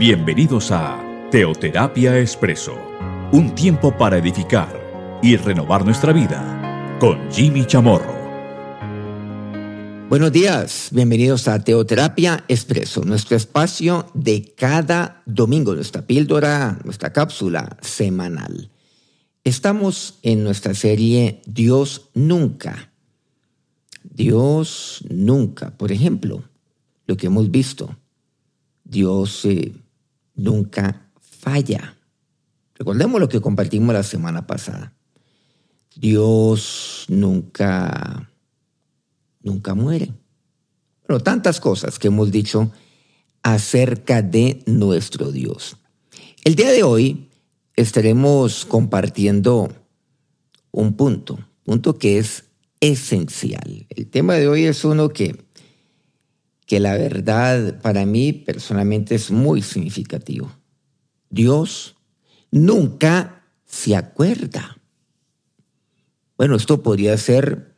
Bienvenidos a Teoterapia Expreso, un tiempo para edificar y renovar nuestra vida con Jimmy Chamorro. Buenos días, bienvenidos a Teoterapia Expreso, nuestro espacio de cada domingo, nuestra píldora, nuestra cápsula semanal. Estamos en nuestra serie Dios nunca. Dios nunca, por ejemplo, lo que hemos visto. Dios eh, nunca falla. Recordemos lo que compartimos la semana pasada. Dios nunca, nunca muere. Pero tantas cosas que hemos dicho acerca de nuestro Dios. El día de hoy estaremos compartiendo un punto, punto que es esencial. El tema de hoy es uno que que la verdad para mí personalmente es muy significativo. Dios nunca se acuerda. Bueno, esto podría ser,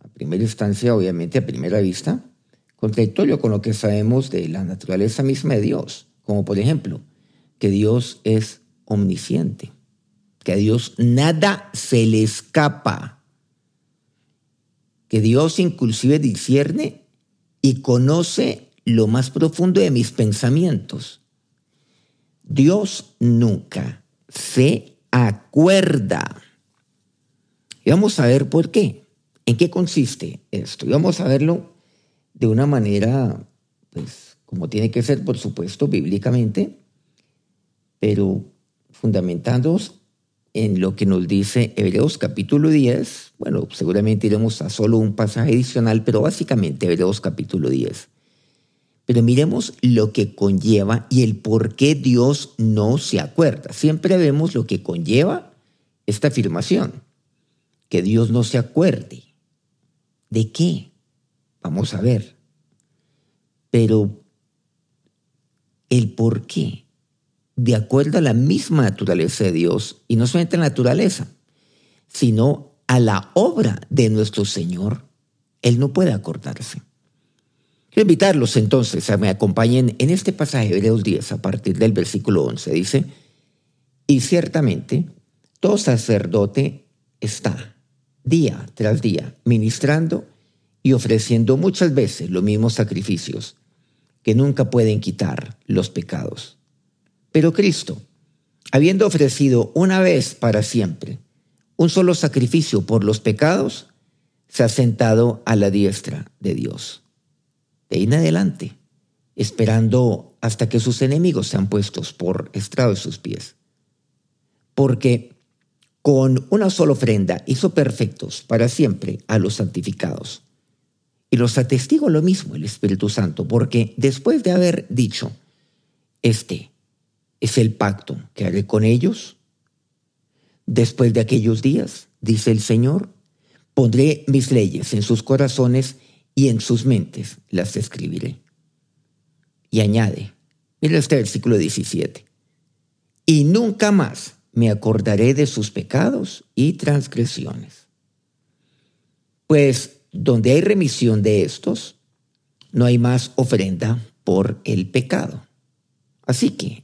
a primera instancia, obviamente a primera vista, contradictorio con lo que sabemos de la naturaleza misma de Dios, como por ejemplo, que Dios es omnisciente, que a Dios nada se le escapa, que Dios inclusive discierne y conoce lo más profundo de mis pensamientos. Dios nunca se acuerda. Y vamos a ver por qué. ¿En qué consiste esto? Y vamos a verlo de una manera, pues, como tiene que ser, por supuesto, bíblicamente, pero fundamentándonos en lo que nos dice Hebreos capítulo 10. Bueno, seguramente iremos a solo un pasaje adicional, pero básicamente Hebreos capítulo 10. Pero miremos lo que conlleva y el por qué Dios no se acuerda. Siempre vemos lo que conlleva esta afirmación, que Dios no se acuerde. ¿De qué? Vamos a ver. Pero el por qué de acuerdo a la misma naturaleza de Dios, y no solamente a la naturaleza, sino a la obra de nuestro Señor, Él no puede acordarse. Quiero invitarlos entonces a me acompañen en este pasaje de Hebreos 10 a partir del versículo 11. Dice, y ciertamente todo sacerdote está día tras día ministrando y ofreciendo muchas veces los mismos sacrificios que nunca pueden quitar los pecados. Pero Cristo, habiendo ofrecido una vez para siempre un solo sacrificio por los pecados, se ha sentado a la diestra de Dios. De ahí en adelante, esperando hasta que sus enemigos sean puestos por estrado de sus pies. Porque con una sola ofrenda hizo perfectos para siempre a los santificados. Y los atestigo lo mismo el Espíritu Santo, porque después de haber dicho, este es el pacto que haré con ellos. Después de aquellos días, dice el Señor, pondré mis leyes en sus corazones y en sus mentes las escribiré. Y añade, mira este versículo 17, y nunca más me acordaré de sus pecados y transgresiones. Pues donde hay remisión de estos, no hay más ofrenda por el pecado. Así que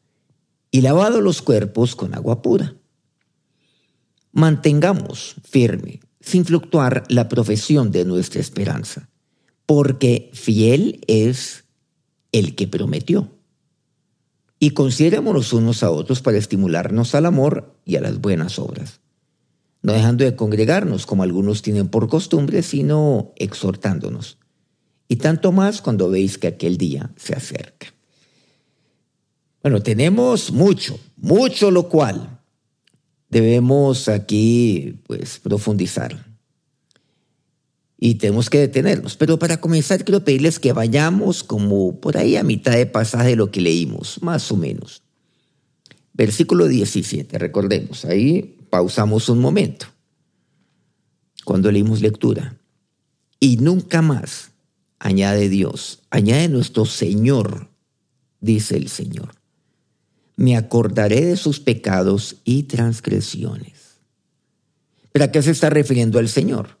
y lavado los cuerpos con agua pura. Mantengamos firme, sin fluctuar, la profesión de nuestra esperanza, porque fiel es el que prometió. Y considerémonos unos a otros para estimularnos al amor y a las buenas obras, no dejando de congregarnos como algunos tienen por costumbre, sino exhortándonos, y tanto más cuando veis que aquel día se acerca. Bueno, tenemos mucho, mucho lo cual debemos aquí pues profundizar. Y tenemos que detenernos. Pero para comenzar quiero pedirles que vayamos como por ahí a mitad de pasaje de lo que leímos, más o menos. Versículo 17, recordemos, ahí pausamos un momento cuando leímos lectura. Y nunca más, añade Dios, añade nuestro Señor, dice el Señor. Me acordaré de sus pecados y transgresiones. ¿Pero a qué se está refiriendo el Señor?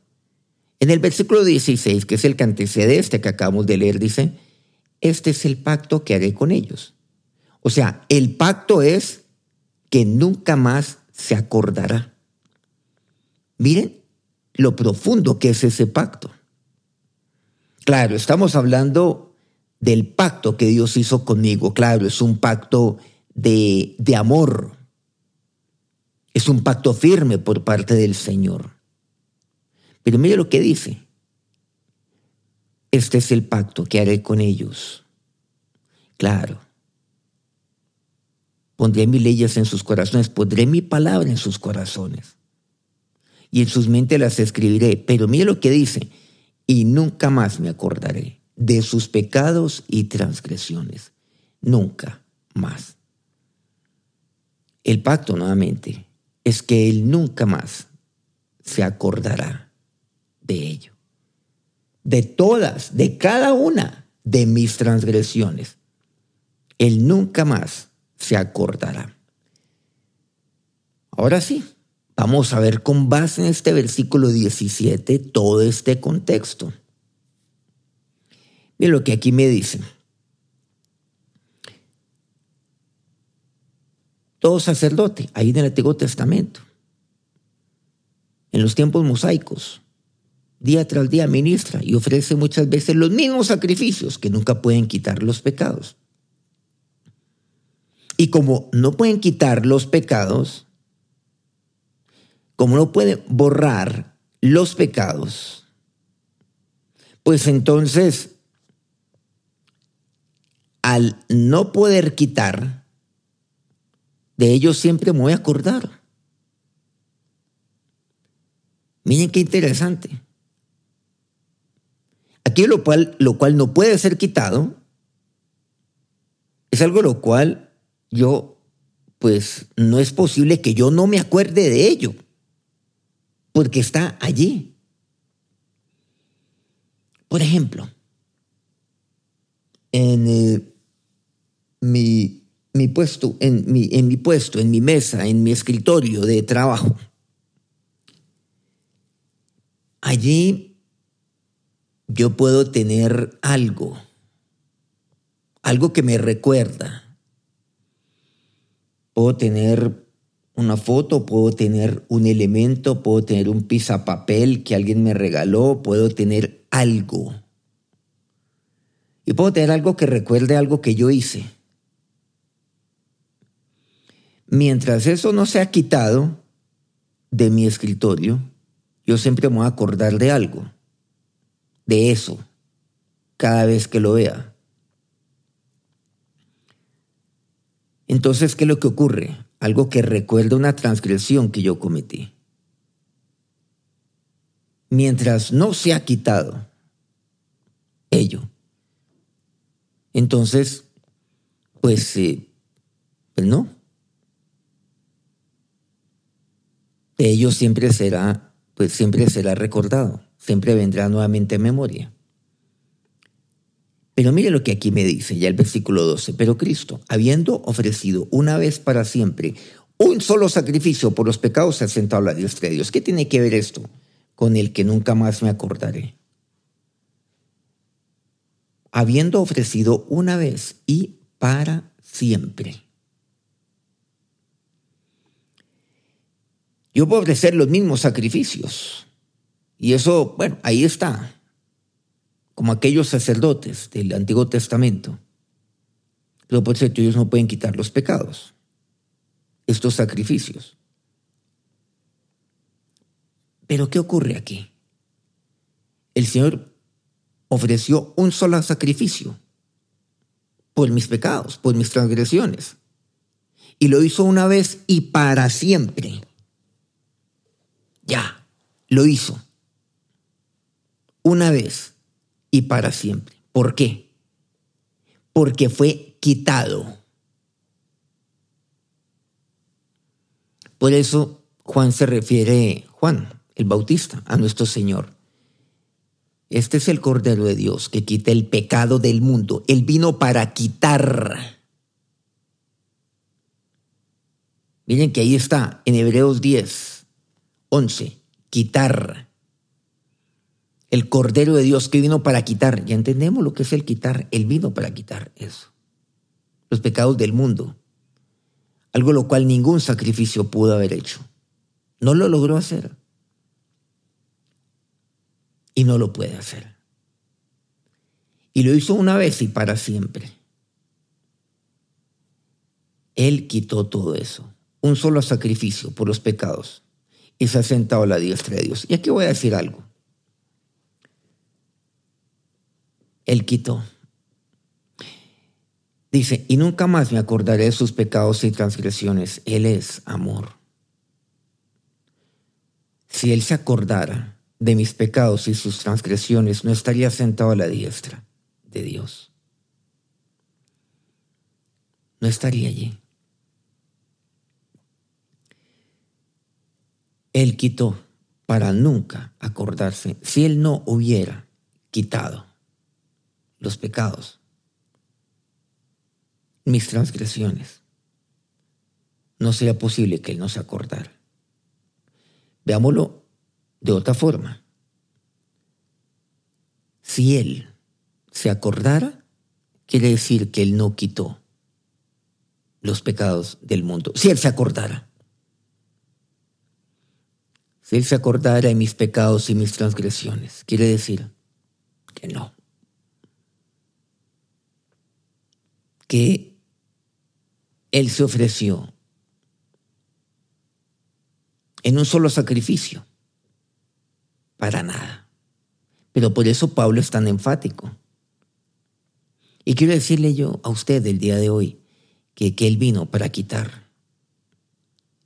En el versículo 16, que es el que antecede este que acabamos de leer, dice, este es el pacto que haré con ellos. O sea, el pacto es que nunca más se acordará. Miren lo profundo que es ese pacto. Claro, estamos hablando del pacto que Dios hizo conmigo. Claro, es un pacto de, de amor. Es un pacto firme por parte del Señor. Pero mire lo que dice. Este es el pacto que haré con ellos. Claro. Pondré mis leyes en sus corazones, pondré mi palabra en sus corazones. Y en sus mentes las escribiré. Pero mire lo que dice. Y nunca más me acordaré de sus pecados y transgresiones. Nunca más. El pacto, nuevamente, es que Él nunca más se acordará de ello. De todas, de cada una de mis transgresiones. Él nunca más se acordará. Ahora sí, vamos a ver con base en este versículo 17 todo este contexto. Mira lo que aquí me dicen. Todo sacerdote, ahí en el Antiguo Testamento, en los tiempos mosaicos, día tras día ministra y ofrece muchas veces los mismos sacrificios que nunca pueden quitar los pecados. Y como no pueden quitar los pecados, como no pueden borrar los pecados, pues entonces, al no poder quitar, de ellos siempre me voy a acordar. Miren qué interesante. Aquí lo cual, lo cual no puede ser quitado es algo lo cual yo, pues no es posible que yo no me acuerde de ello, porque está allí. Por ejemplo, en mi, mi, puesto, en mi, en mi puesto, en mi mesa, en mi escritorio de trabajo, allí yo puedo tener algo, algo que me recuerda. Puedo tener una foto, puedo tener un elemento, puedo tener un papel que alguien me regaló, puedo tener algo. Y puedo tener algo que recuerde algo que yo hice. Mientras eso no se ha quitado de mi escritorio, yo siempre me voy a acordar de algo de eso cada vez que lo vea. Entonces, ¿qué es lo que ocurre? Algo que recuerda una transgresión que yo cometí. Mientras no se ha quitado ello, entonces, pues, eh, pues no. De ello siempre será, pues siempre será recordado siempre vendrá nuevamente a memoria. Pero mire lo que aquí me dice ya el versículo 12. Pero Cristo, habiendo ofrecido una vez para siempre un solo sacrificio por los pecados, se ha sentado a la diestra de Dios. ¿Qué tiene que ver esto con el que nunca más me acordaré? Habiendo ofrecido una vez y para siempre. Yo puedo ofrecer los mismos sacrificios, y eso, bueno, ahí está, como aquellos sacerdotes del Antiguo Testamento. Pero por cierto, ellos no pueden quitar los pecados, estos sacrificios. Pero ¿qué ocurre aquí? El Señor ofreció un solo sacrificio por mis pecados, por mis transgresiones. Y lo hizo una vez y para siempre. Ya, lo hizo una vez y para siempre. ¿Por qué? Porque fue quitado. Por eso Juan se refiere, Juan, el Bautista, a nuestro Señor. Este es el Cordero de Dios que quita el pecado del mundo. Él vino para quitar. Miren que ahí está, en Hebreos 10, 11, quitar. El Cordero de Dios que vino para quitar. Ya entendemos lo que es el quitar. Él vino para quitar eso. Los pecados del mundo. Algo lo cual ningún sacrificio pudo haber hecho. No lo logró hacer. Y no lo puede hacer. Y lo hizo una vez y para siempre. Él quitó todo eso. Un solo sacrificio por los pecados. Y se ha sentado a la diestra de Dios. Y aquí voy a decir algo. Él quitó. Dice, y nunca más me acordaré de sus pecados y transgresiones. Él es amor. Si Él se acordara de mis pecados y sus transgresiones, no estaría sentado a la diestra de Dios. No estaría allí. Él quitó para nunca acordarse. Si Él no hubiera quitado los pecados, mis transgresiones, no sería posible que Él no se acordara. Veámoslo de otra forma. Si Él se acordara, quiere decir que Él no quitó los pecados del mundo. Si Él se acordara. Él se acordara de mis pecados y mis transgresiones, quiere decir que no. que Él se ofreció en un solo sacrificio, para nada. Pero por eso Pablo es tan enfático. Y quiero decirle yo a usted el día de hoy que, que Él vino para quitar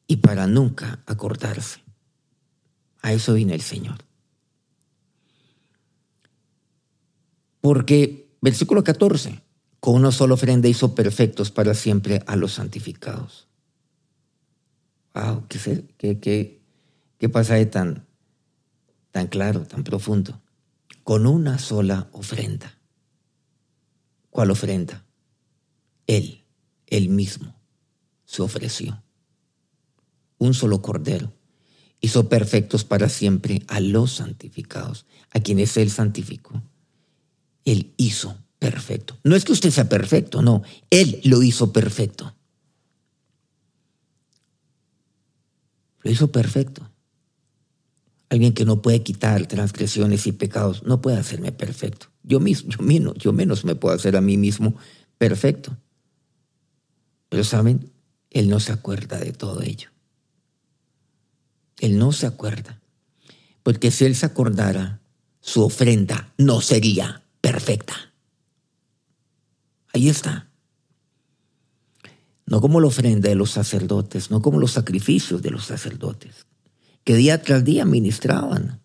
y para nunca acordarse. A eso vino el Señor. Porque, versículo 14, con una sola ofrenda hizo perfectos para siempre a los santificados. Wow, qué, qué, qué, qué pasaje tan, tan claro, tan profundo. Con una sola ofrenda. ¿Cuál ofrenda? Él, él mismo, se ofreció. Un solo cordero. Hizo perfectos para siempre a los santificados, a quienes Él santificó. Él hizo perfecto. No es que usted sea perfecto, no. Él lo hizo perfecto. Lo hizo perfecto. Alguien que no puede quitar transgresiones y pecados no puede hacerme perfecto. Yo mismo, yo menos, yo menos me puedo hacer a mí mismo perfecto. Pero saben, él no se acuerda de todo ello. Él no se acuerda. Porque si él se acordara, su ofrenda no sería perfecta. Ahí está. No como la ofrenda de los sacerdotes, no como los sacrificios de los sacerdotes, que día tras día ministraban,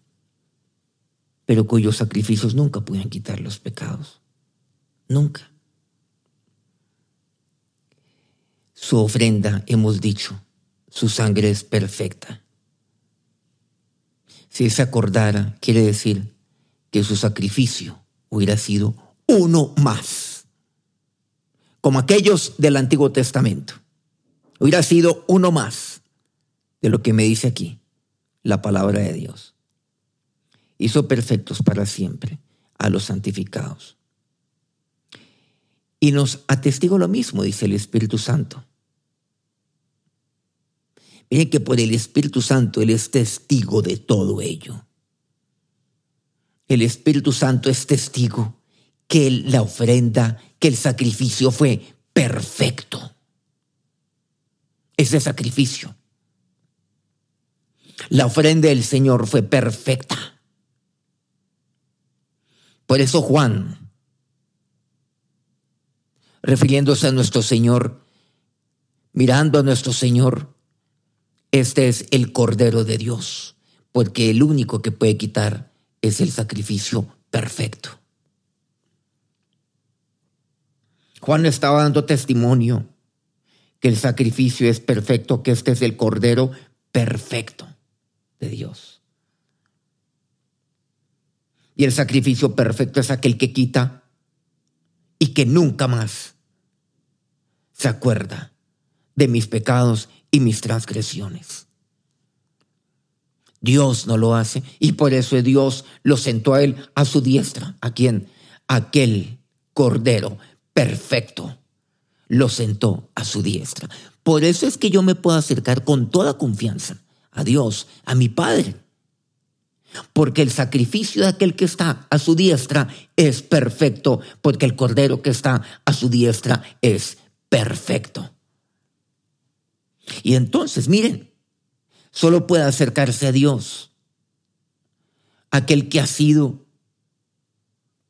pero cuyos sacrificios nunca podían quitar los pecados. Nunca. Su ofrenda, hemos dicho, su sangre es perfecta. Si se acordara, quiere decir que su sacrificio hubiera sido uno más como aquellos del Antiguo Testamento. Hubiera sido uno más de lo que me dice aquí la palabra de Dios. Hizo perfectos para siempre a los santificados. Y nos atestigo lo mismo, dice el Espíritu Santo. Miren que por el Espíritu Santo Él es testigo de todo ello. El Espíritu Santo es testigo que la ofrenda que el sacrificio fue perfecto. Ese sacrificio. La ofrenda del Señor fue perfecta. Por eso Juan, refiriéndose a nuestro Señor, mirando a nuestro Señor, este es el Cordero de Dios, porque el único que puede quitar es el sacrificio perfecto. Juan estaba dando testimonio que el sacrificio es perfecto, que este es el Cordero perfecto de Dios. Y el sacrificio perfecto es aquel que quita y que nunca más se acuerda de mis pecados y mis transgresiones. Dios no lo hace y por eso Dios lo sentó a él a su diestra. ¿A quién? Aquel cordero perfecto lo sentó a su diestra. Por eso es que yo me puedo acercar con toda confianza a Dios, a mi Padre. Porque el sacrificio de aquel que está a su diestra es perfecto, porque el cordero que está a su diestra es perfecto. Y entonces, miren, solo puede acercarse a Dios aquel que ha sido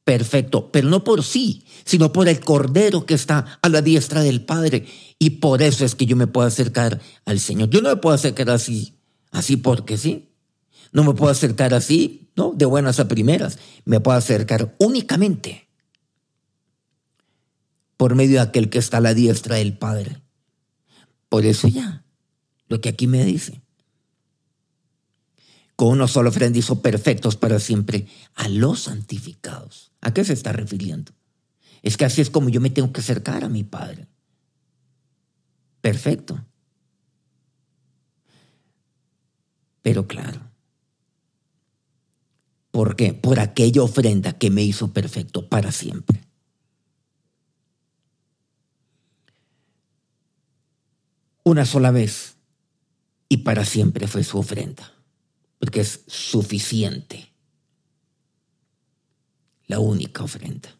perfecto, pero no por sí, sino por el Cordero que está a la diestra del Padre. Y por eso es que yo me puedo acercar al Señor. Yo no me puedo acercar así, así porque sí. No me puedo acercar así, ¿no? De buenas a primeras. Me puedo acercar únicamente por medio de aquel que está a la diestra del Padre. Por eso ya, lo que aquí me dice. Con uno solo ofrenda hizo perfectos para siempre a los santificados. ¿A qué se está refiriendo? Es que así es como yo me tengo que acercar a mi Padre. Perfecto. Pero claro. ¿Por qué? Por aquella ofrenda que me hizo perfecto para siempre. Una sola vez y para siempre fue su ofrenda, porque es suficiente, la única ofrenda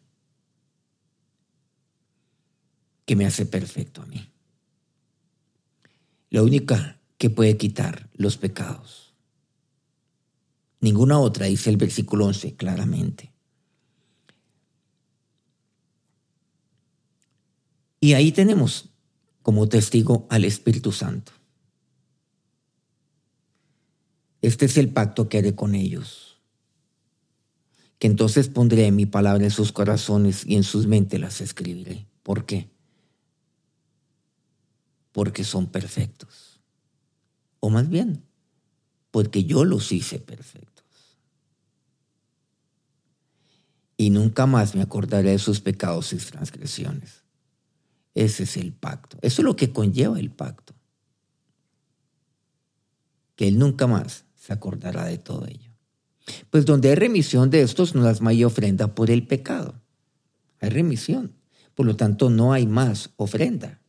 que me hace perfecto a mí, la única que puede quitar los pecados. Ninguna otra, dice el versículo 11 claramente. Y ahí tenemos como testigo al Espíritu Santo. Este es el pacto que haré con ellos, que entonces pondré mi palabra en sus corazones y en sus mentes las escribiré. ¿Por qué? Porque son perfectos. O más bien, porque yo los hice perfectos. Y nunca más me acordaré de sus pecados y transgresiones. Ese es el pacto. Eso es lo que conlleva el pacto. Que Él nunca más se acordará de todo ello. Pues donde hay remisión de estos, no las hay ofrenda por el pecado. Hay remisión. Por lo tanto, no hay más ofrenda.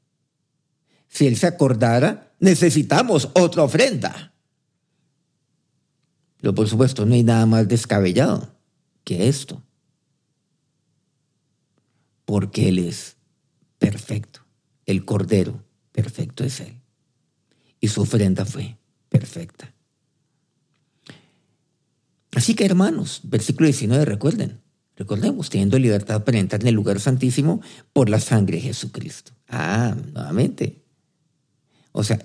Si Él se acordara, necesitamos otra ofrenda. Pero por supuesto, no hay nada más descabellado que esto. Porque Él es perfecto. El Cordero perfecto es Él. Y su ofrenda fue perfecta. Así que hermanos, versículo 19, recuerden, recordemos, teniendo libertad para entrar en el lugar santísimo por la sangre de Jesucristo. Ah, nuevamente. O sea,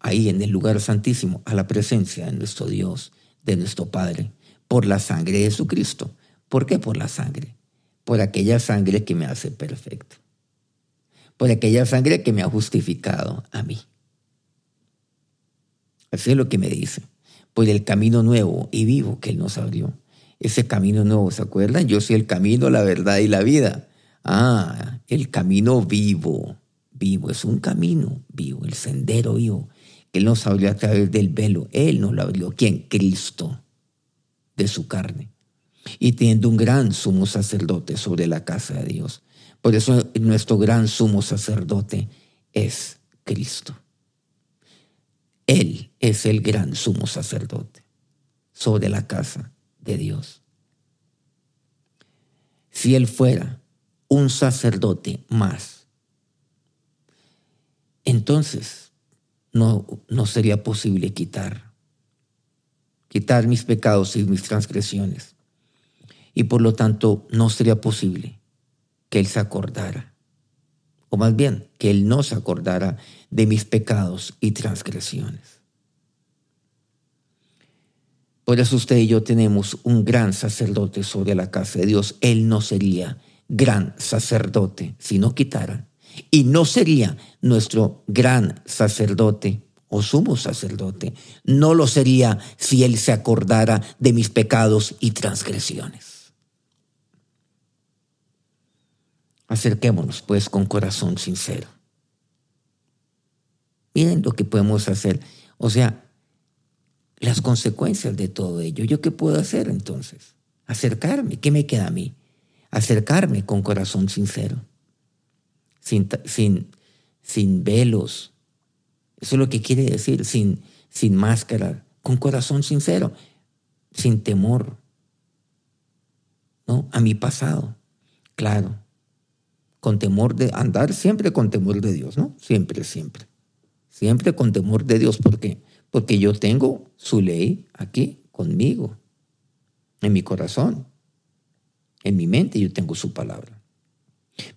ahí en el lugar santísimo, a la presencia de nuestro Dios, de nuestro Padre, por la sangre de Jesucristo. ¿Por qué por la sangre? Por aquella sangre que me hace perfecto por aquella sangre que me ha justificado a mí. Así es lo que me dice, por el camino nuevo y vivo que Él nos abrió. Ese camino nuevo, ¿se acuerdan? Yo soy el camino, la verdad y la vida. Ah, el camino vivo, vivo, es un camino vivo, el sendero vivo. Él nos abrió a través del velo. Él nos lo abrió. ¿Quién? Cristo, de su carne. Y teniendo un gran sumo sacerdote sobre la casa de Dios. Por eso nuestro gran sumo sacerdote es Cristo. Él es el gran sumo sacerdote sobre la casa de Dios. Si Él fuera un sacerdote más, entonces no, no sería posible quitar, quitar mis pecados y mis transgresiones. Y por lo tanto no sería posible que Él se acordara, o más bien, que Él no se acordara de mis pecados y transgresiones. Por eso usted y yo tenemos un gran sacerdote sobre la casa de Dios. Él no sería gran sacerdote si no quitara y no sería nuestro gran sacerdote o sumo sacerdote. No lo sería si Él se acordara de mis pecados y transgresiones. Acerquémonos pues con corazón sincero. Miren lo que podemos hacer. O sea, las consecuencias de todo ello. ¿Yo qué puedo hacer entonces? Acercarme. ¿Qué me queda a mí? Acercarme con corazón sincero. Sin, sin, sin velos. Eso es lo que quiere decir, sin, sin máscara, con corazón sincero, sin temor. ¿No? A mi pasado. Claro. Con temor de andar siempre con temor de Dios, ¿no? Siempre, siempre. Siempre con temor de Dios. ¿Por qué? Porque yo tengo su ley aquí conmigo, en mi corazón, en mi mente yo tengo su palabra.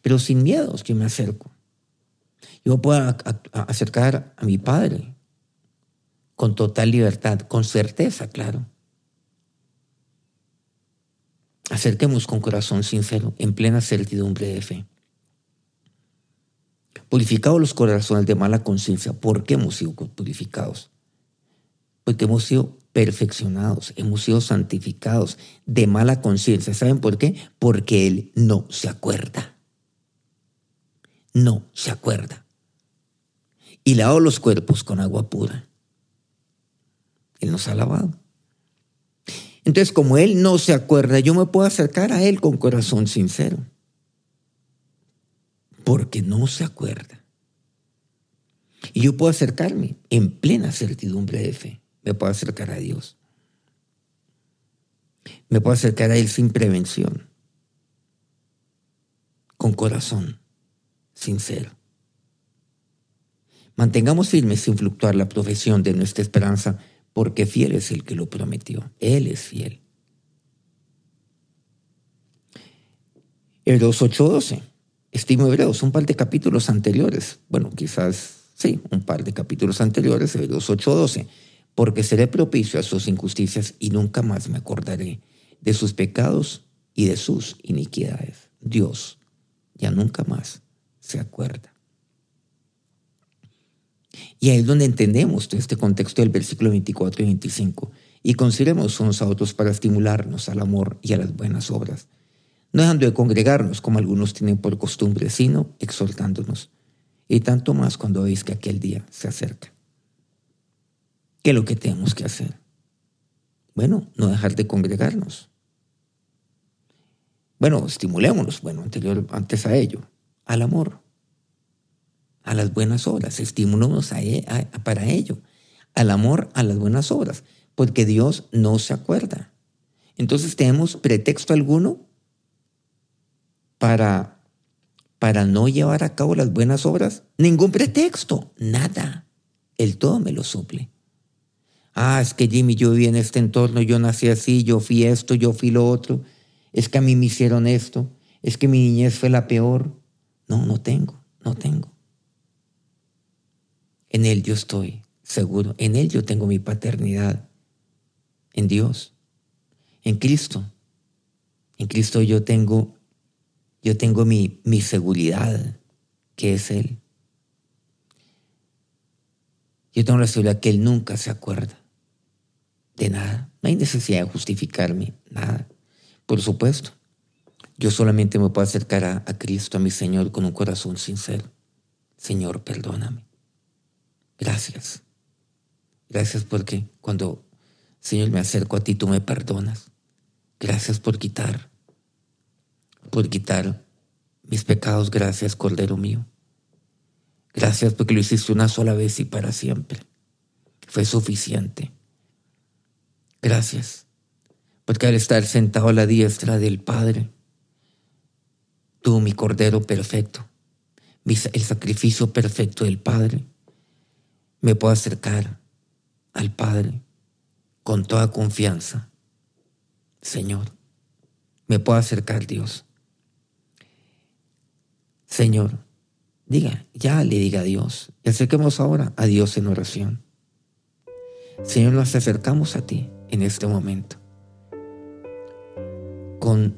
Pero sin miedos que me acerco. Yo puedo acercar a mi Padre con total libertad, con certeza, claro. Acerquemos con corazón sincero, en plena certidumbre de fe. Purificados los corazones de mala conciencia. ¿Por qué hemos sido purificados? Porque hemos sido perfeccionados, hemos sido santificados de mala conciencia. ¿Saben por qué? Porque Él no se acuerda. No se acuerda. Y lavado los cuerpos con agua pura. Él nos ha lavado. Entonces, como Él no se acuerda, yo me puedo acercar a Él con corazón sincero porque no se acuerda. Y yo puedo acercarme en plena certidumbre de fe. Me puedo acercar a Dios. Me puedo acercar a Él sin prevención, con corazón sincero. Mantengamos firmes sin fluctuar la profesión de nuestra esperanza, porque fiel es el que lo prometió. Él es fiel. Hebreos 8:12 estimo Hebreos, un par de capítulos anteriores, bueno, quizás sí, un par de capítulos anteriores, Hebreos 8:12, porque seré propicio a sus injusticias y nunca más me acordaré de sus pecados y de sus iniquidades. Dios ya nunca más se acuerda. Y ahí es donde entendemos este contexto del versículo 24 y 25 y consideremos unos a otros para estimularnos al amor y a las buenas obras no dejando de congregarnos como algunos tienen por costumbre, sino exhortándonos, y tanto más cuando veis que aquel día se acerca. ¿Qué es lo que tenemos que hacer? Bueno, no dejar de congregarnos. Bueno, estimulémonos, bueno, anterior, antes a ello, al amor, a las buenas obras, estimulémonos e, para ello, al amor, a las buenas obras, porque Dios no se acuerda. Entonces tenemos pretexto alguno para, para no llevar a cabo las buenas obras? Ningún pretexto, nada. El todo me lo suple. Ah, es que Jimmy, yo viví en este entorno, yo nací así, yo fui esto, yo fui lo otro. Es que a mí me hicieron esto, es que mi niñez fue la peor. No, no tengo, no tengo. En Él yo estoy seguro, en Él yo tengo mi paternidad, en Dios, en Cristo. En Cristo yo tengo yo tengo mi, mi seguridad, que es Él. Yo tengo la seguridad que Él nunca se acuerda de nada. No hay necesidad de justificarme, nada. Por supuesto, yo solamente me puedo acercar a, a Cristo, a mi Señor, con un corazón sincero. Señor, perdóname. Gracias. Gracias porque cuando, Señor, me acerco a ti, tú me perdonas. Gracias por quitar por quitar mis pecados. Gracias, Cordero mío. Gracias porque lo hiciste una sola vez y para siempre. Fue suficiente. Gracias porque al estar sentado a la diestra del Padre, tú, mi Cordero perfecto, el sacrificio perfecto del Padre, me puedo acercar al Padre con toda confianza. Señor, me puedo acercar, Dios Señor, diga, ya le diga a Dios. Y acerquemos ahora a Dios en oración. Señor, nos acercamos a ti en este momento. Con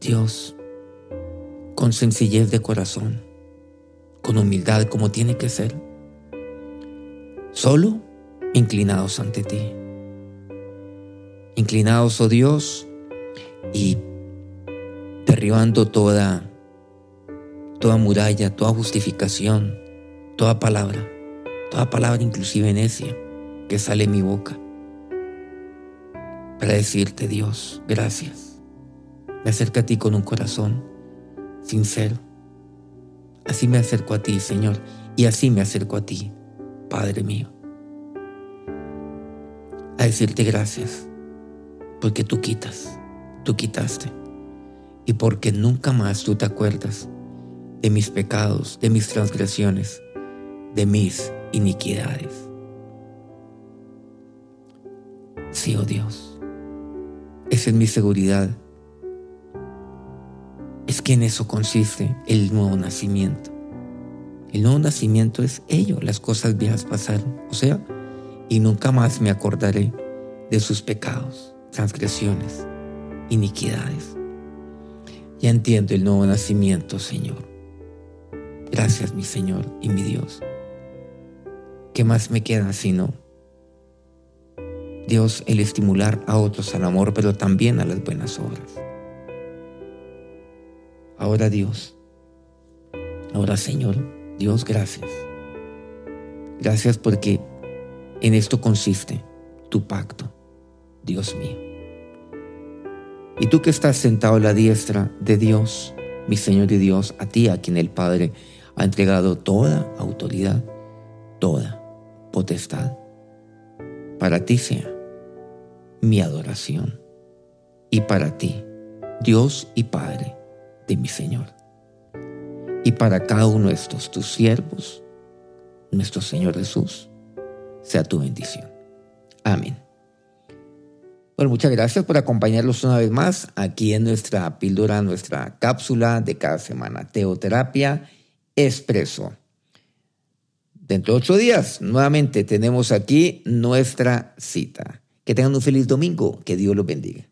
Dios, con sencillez de corazón, con humildad como tiene que ser, solo inclinados ante ti. Inclinados, oh Dios, y derribando toda, toda muralla, toda justificación, toda palabra, toda palabra inclusive necia que sale en mi boca para decirte Dios, gracias. Me acerco a ti con un corazón sincero. Así me acerco a ti, Señor, y así me acerco a ti, Padre mío. A decirte gracias, porque tú quitas, tú quitaste, y porque nunca más tú te acuerdas de mis pecados, de mis transgresiones, de mis iniquidades. Sí, oh Dios, esa es mi seguridad. Es que en eso consiste el nuevo nacimiento. El nuevo nacimiento es ello, las cosas viejas pasaron, o sea, y nunca más me acordaré de sus pecados, transgresiones, iniquidades. Ya entiendo el nuevo nacimiento, Señor. Gracias, mi Señor y mi Dios. ¿Qué más me queda sino Dios el estimular a otros al amor, pero también a las buenas obras? Ahora Dios, ahora Señor, Dios, gracias. Gracias porque en esto consiste tu pacto, Dios mío. Y tú que estás sentado a la diestra de Dios, mi Señor y Dios, a ti, a quien el Padre ha entregado toda autoridad, toda potestad. Para ti sea mi adoración. Y para ti, Dios y Padre de mi Señor. Y para cada uno de estos tus siervos, nuestro Señor Jesús, sea tu bendición. Amén. Bueno, muchas gracias por acompañarnos una vez más aquí en nuestra píldora, nuestra cápsula de cada semana, Teoterapia Expreso. Dentro de ocho días, nuevamente tenemos aquí nuestra cita. Que tengan un feliz domingo. Que Dios los bendiga.